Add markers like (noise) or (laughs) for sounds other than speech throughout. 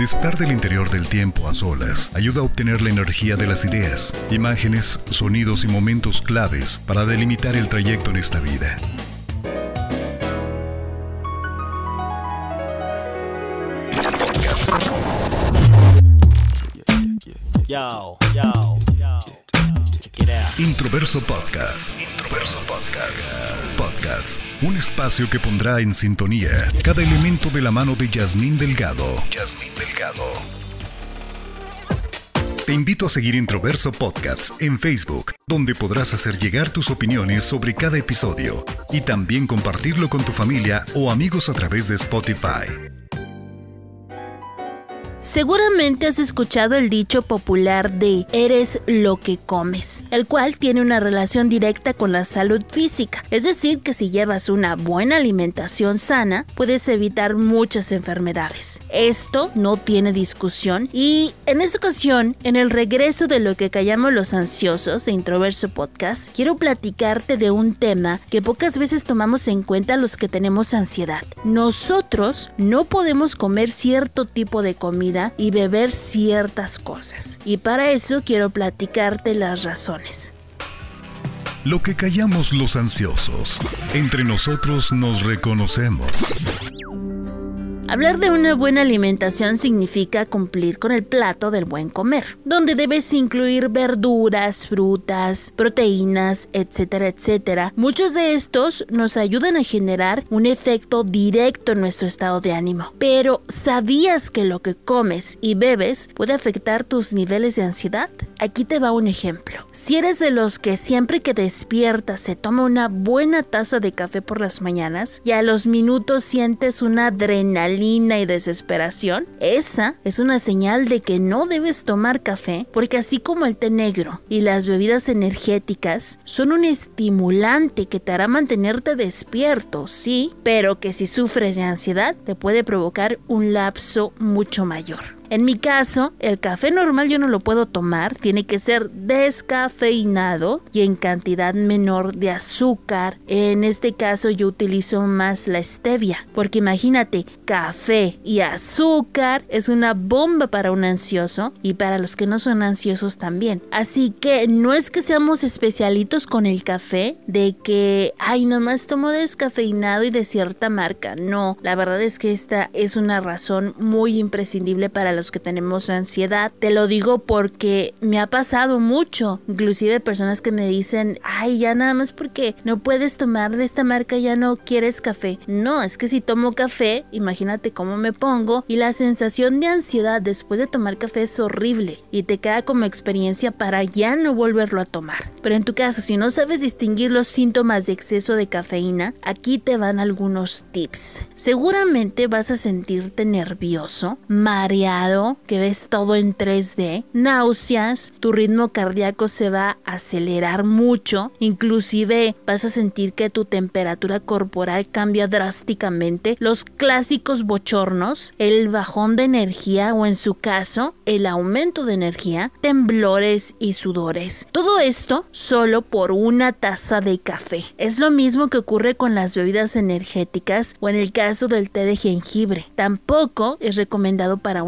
Disfrutar del interior del tiempo a solas ayuda a obtener la energía de las ideas, imágenes, sonidos y momentos claves para delimitar el trayecto en esta vida. Introverso Podcast. Introverso Podcast. Podcast. Un espacio que pondrá en sintonía cada elemento de la mano de Yasmín Delgado. Yasmín Delgado. Te invito a seguir Introverso Podcast en Facebook, donde podrás hacer llegar tus opiniones sobre cada episodio y también compartirlo con tu familia o amigos a través de Spotify. Seguramente has escuchado el dicho popular de eres lo que comes, el cual tiene una relación directa con la salud física. Es decir, que si llevas una buena alimentación sana, puedes evitar muchas enfermedades. Esto no tiene discusión y en esta ocasión, en el regreso de lo que callamos los ansiosos de Introverso Podcast, quiero platicarte de un tema que pocas veces tomamos en cuenta los que tenemos ansiedad. Nosotros no podemos comer cierto tipo de comida y beber ciertas cosas. Y para eso quiero platicarte las razones. Lo que callamos los ansiosos, entre nosotros nos reconocemos. Hablar de una buena alimentación significa cumplir con el plato del buen comer, donde debes incluir verduras, frutas, proteínas, etcétera, etcétera. Muchos de estos nos ayudan a generar un efecto directo en nuestro estado de ánimo. Pero, ¿sabías que lo que comes y bebes puede afectar tus niveles de ansiedad? Aquí te va un ejemplo. Si eres de los que siempre que despiertas se toma una buena taza de café por las mañanas y a los minutos sientes una adrenalina y desesperación, esa es una señal de que no debes tomar café porque así como el té negro y las bebidas energéticas son un estimulante que te hará mantenerte despierto, sí, pero que si sufres de ansiedad te puede provocar un lapso mucho mayor. En mi caso, el café normal yo no lo puedo tomar, tiene que ser descafeinado y en cantidad menor de azúcar. En este caso yo utilizo más la stevia, porque imagínate, café y azúcar es una bomba para un ansioso y para los que no son ansiosos también. Así que no es que seamos especialitos con el café, de que, ay, nomás tomo descafeinado y de cierta marca. No, la verdad es que esta es una razón muy imprescindible para los que tenemos ansiedad. Te lo digo porque me ha pasado mucho. Inclusive personas que me dicen, ay, ya nada más porque no puedes tomar de esta marca ya no quieres café. No, es que si tomo café, imagínate cómo me pongo y la sensación de ansiedad después de tomar café es horrible y te queda como experiencia para ya no volverlo a tomar. Pero en tu caso, si no sabes distinguir los síntomas de exceso de cafeína, aquí te van algunos tips. Seguramente vas a sentirte nervioso, mareado, que ves todo en 3D, náuseas, tu ritmo cardíaco se va a acelerar mucho, inclusive vas a sentir que tu temperatura corporal cambia drásticamente, los clásicos bochornos, el bajón de energía o en su caso el aumento de energía, temblores y sudores. Todo esto solo por una taza de café. Es lo mismo que ocurre con las bebidas energéticas o en el caso del té de jengibre. Tampoco es recomendado para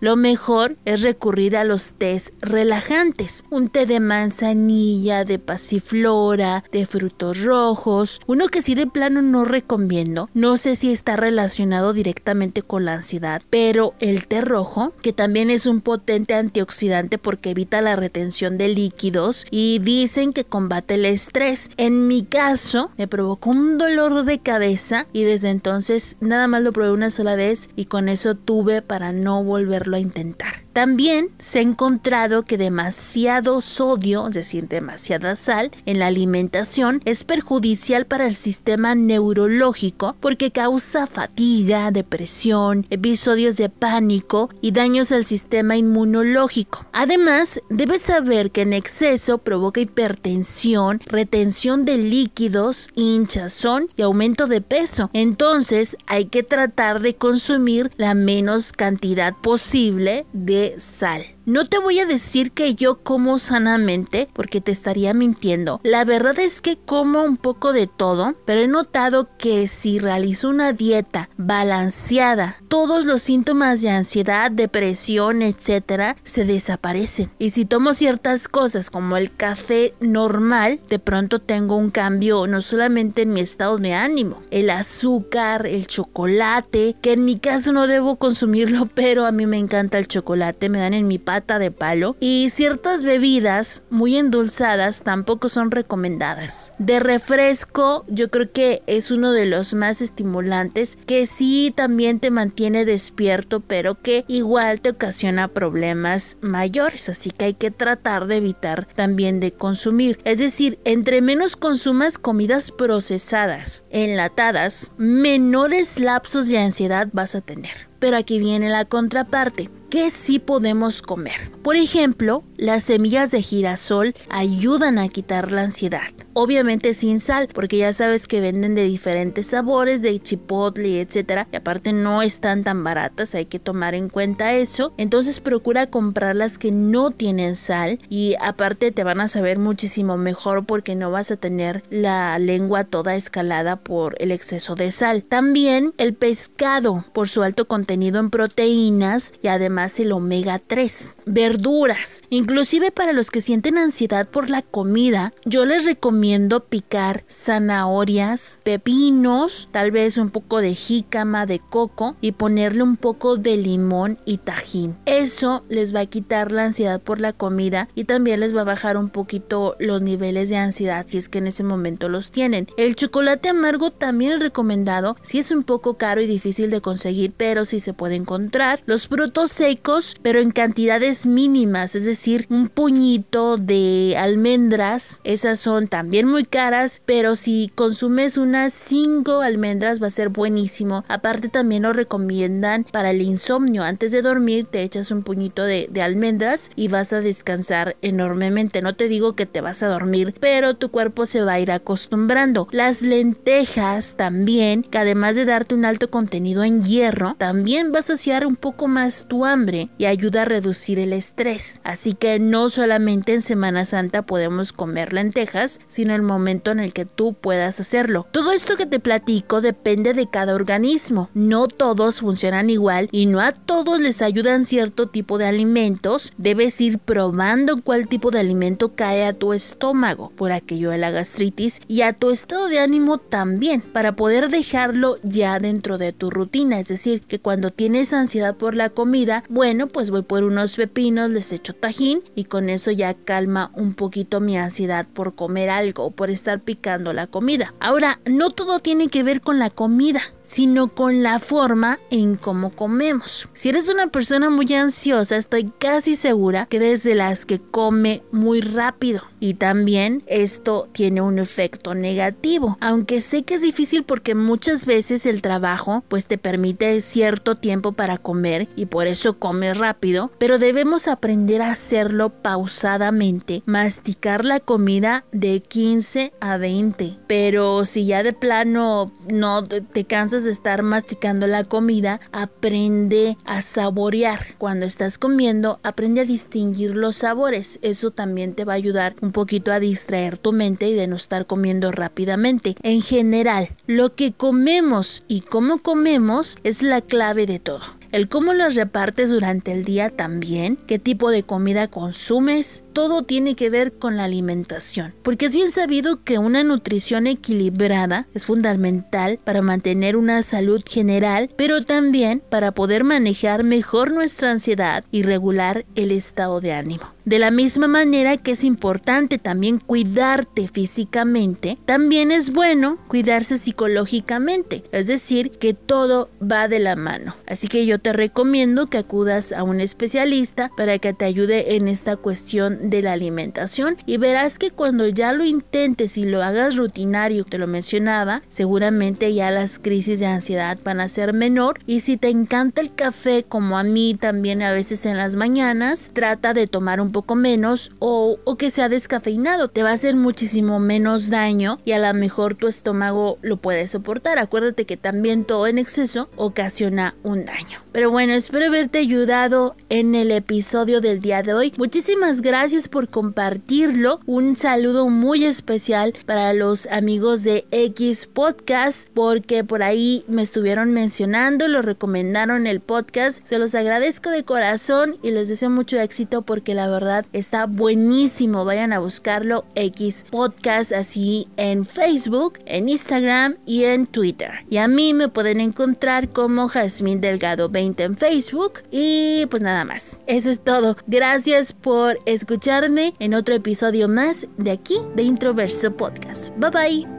lo mejor es recurrir a los tés relajantes. Un té de manzanilla, de pasiflora, de frutos rojos. Uno que sí de plano no recomiendo. No sé si está relacionado directamente con la ansiedad, pero el té rojo, que también es un potente antioxidante porque evita la retención de líquidos y dicen que combate el estrés. En mi caso, me provocó un dolor de cabeza y desde entonces nada más lo probé una sola vez y con eso tuve para no volverlo a intentar. También se ha encontrado que demasiado sodio, es decir, demasiada sal, en la alimentación es perjudicial para el sistema neurológico porque causa fatiga, depresión, episodios de pánico y daños al sistema inmunológico. Además, debes saber que en exceso provoca hipertensión, retención de líquidos, hinchazón y aumento de peso. Entonces, hay que tratar de consumir la menos cantidad posible de sal. No te voy a decir que yo como sanamente porque te estaría mintiendo. La verdad es que como un poco de todo, pero he notado que si realizo una dieta balanceada, todos los síntomas de ansiedad, depresión, etcétera, se desaparecen. Y si tomo ciertas cosas como el café normal, de pronto tengo un cambio no solamente en mi estado de ánimo, el azúcar, el chocolate, que en mi caso no debo consumirlo, (laughs) pero a mí me encanta el chocolate, me dan en mi de palo. Y ciertas bebidas muy endulzadas tampoco son recomendadas. De refresco, yo creo que es uno de los más estimulantes que sí también te mantiene despierto, pero que igual te ocasiona problemas mayores. Así que hay que tratar de evitar también de consumir. Es decir, entre menos consumas comidas procesadas, enlatadas, menores lapsos de ansiedad vas a tener. Pero aquí viene la contraparte. ¿Qué sí podemos comer? Por ejemplo, las semillas de girasol ayudan a quitar la ansiedad. Obviamente sin sal, porque ya sabes que venden de diferentes sabores, de chipotle, etc. Y aparte no están tan baratas, hay que tomar en cuenta eso. Entonces procura comprar las que no tienen sal y aparte te van a saber muchísimo mejor porque no vas a tener la lengua toda escalada por el exceso de sal. También el pescado, por su alto contenido en proteínas y además el omega 3. Verduras, inclusive para los que sienten ansiedad por la comida, yo les recomiendo picar zanahorias, pepinos, tal vez un poco de jícama, de coco y ponerle un poco de limón y tajín. Eso les va a quitar la ansiedad por la comida y también les va a bajar un poquito los niveles de ansiedad si es que en ese momento los tienen. El chocolate amargo también es recomendado si es un poco caro y difícil de conseguir, pero sí se puede encontrar. Los frutos secos, pero en cantidades mínimas, es decir, un puñito de almendras, esas son también muy caras, pero si consumes unas 5 almendras va a ser buenísimo. Aparte también lo recomiendan para el insomnio. Antes de dormir te echas un puñito de, de almendras y vas a descansar enormemente. No te digo que te vas a dormir, pero tu cuerpo se va a ir acostumbrando. Las lentejas también, que además de darte un alto contenido en hierro, también va a saciar un poco más tu hambre y ayuda a reducir el estrés. Así que no solamente en Semana Santa podemos comer lentejas, sino en el momento en el que tú puedas hacerlo. Todo esto que te platico depende de cada organismo. No todos funcionan igual y no a todos les ayudan cierto tipo de alimentos. Debes ir probando cuál tipo de alimento cae a tu estómago, por aquello de la gastritis, y a tu estado de ánimo también, para poder dejarlo ya dentro de tu rutina. Es decir, que cuando tienes ansiedad por la comida, bueno, pues voy por unos pepinos, les echo tajín y con eso ya calma un poquito mi ansiedad por comer algo por estar picando la comida. Ahora, no todo tiene que ver con la comida sino con la forma en cómo comemos. Si eres una persona muy ansiosa, estoy casi segura que eres de las que come muy rápido y también esto tiene un efecto negativo, aunque sé que es difícil porque muchas veces el trabajo pues te permite cierto tiempo para comer y por eso comes rápido, pero debemos aprender a hacerlo pausadamente, masticar la comida de 15 a 20, pero si ya de plano no te cansas de estar masticando la comida, aprende a saborear. Cuando estás comiendo, aprende a distinguir los sabores. Eso también te va a ayudar un poquito a distraer tu mente y de no estar comiendo rápidamente. En general, lo que comemos y cómo comemos es la clave de todo el cómo las repartes durante el día también, qué tipo de comida consumes, todo tiene que ver con la alimentación, porque es bien sabido que una nutrición equilibrada es fundamental para mantener una salud general, pero también para poder manejar mejor nuestra ansiedad y regular el estado de ánimo. De la misma manera que es importante también cuidarte físicamente, también es bueno cuidarse psicológicamente, es decir, que todo va de la mano. Así que yo te recomiendo que acudas a un especialista para que te ayude en esta cuestión de la alimentación y verás que cuando ya lo intentes y lo hagas rutinario, te lo mencionaba, seguramente ya las crisis de ansiedad van a ser menor y si te encanta el café como a mí también a veces en las mañanas, trata de tomar un poco menos o, o que sea descafeinado. Te va a hacer muchísimo menos daño y a lo mejor tu estómago lo puede soportar. Acuérdate que también todo en exceso ocasiona un daño. Pero bueno, espero haberte ayudado en el episodio del día de hoy. Muchísimas gracias por compartirlo. Un saludo muy especial para los amigos de X Podcast porque por ahí me estuvieron mencionando, lo recomendaron el podcast. Se los agradezco de corazón y les deseo mucho éxito porque la está buenísimo. Vayan a buscarlo X Podcast así en Facebook, en Instagram y en Twitter. Y a mí me pueden encontrar como Jazmín Delgado 20 en Facebook y pues nada más. Eso es todo. Gracias por escucharme en otro episodio más de aquí de Introverso Podcast. Bye bye.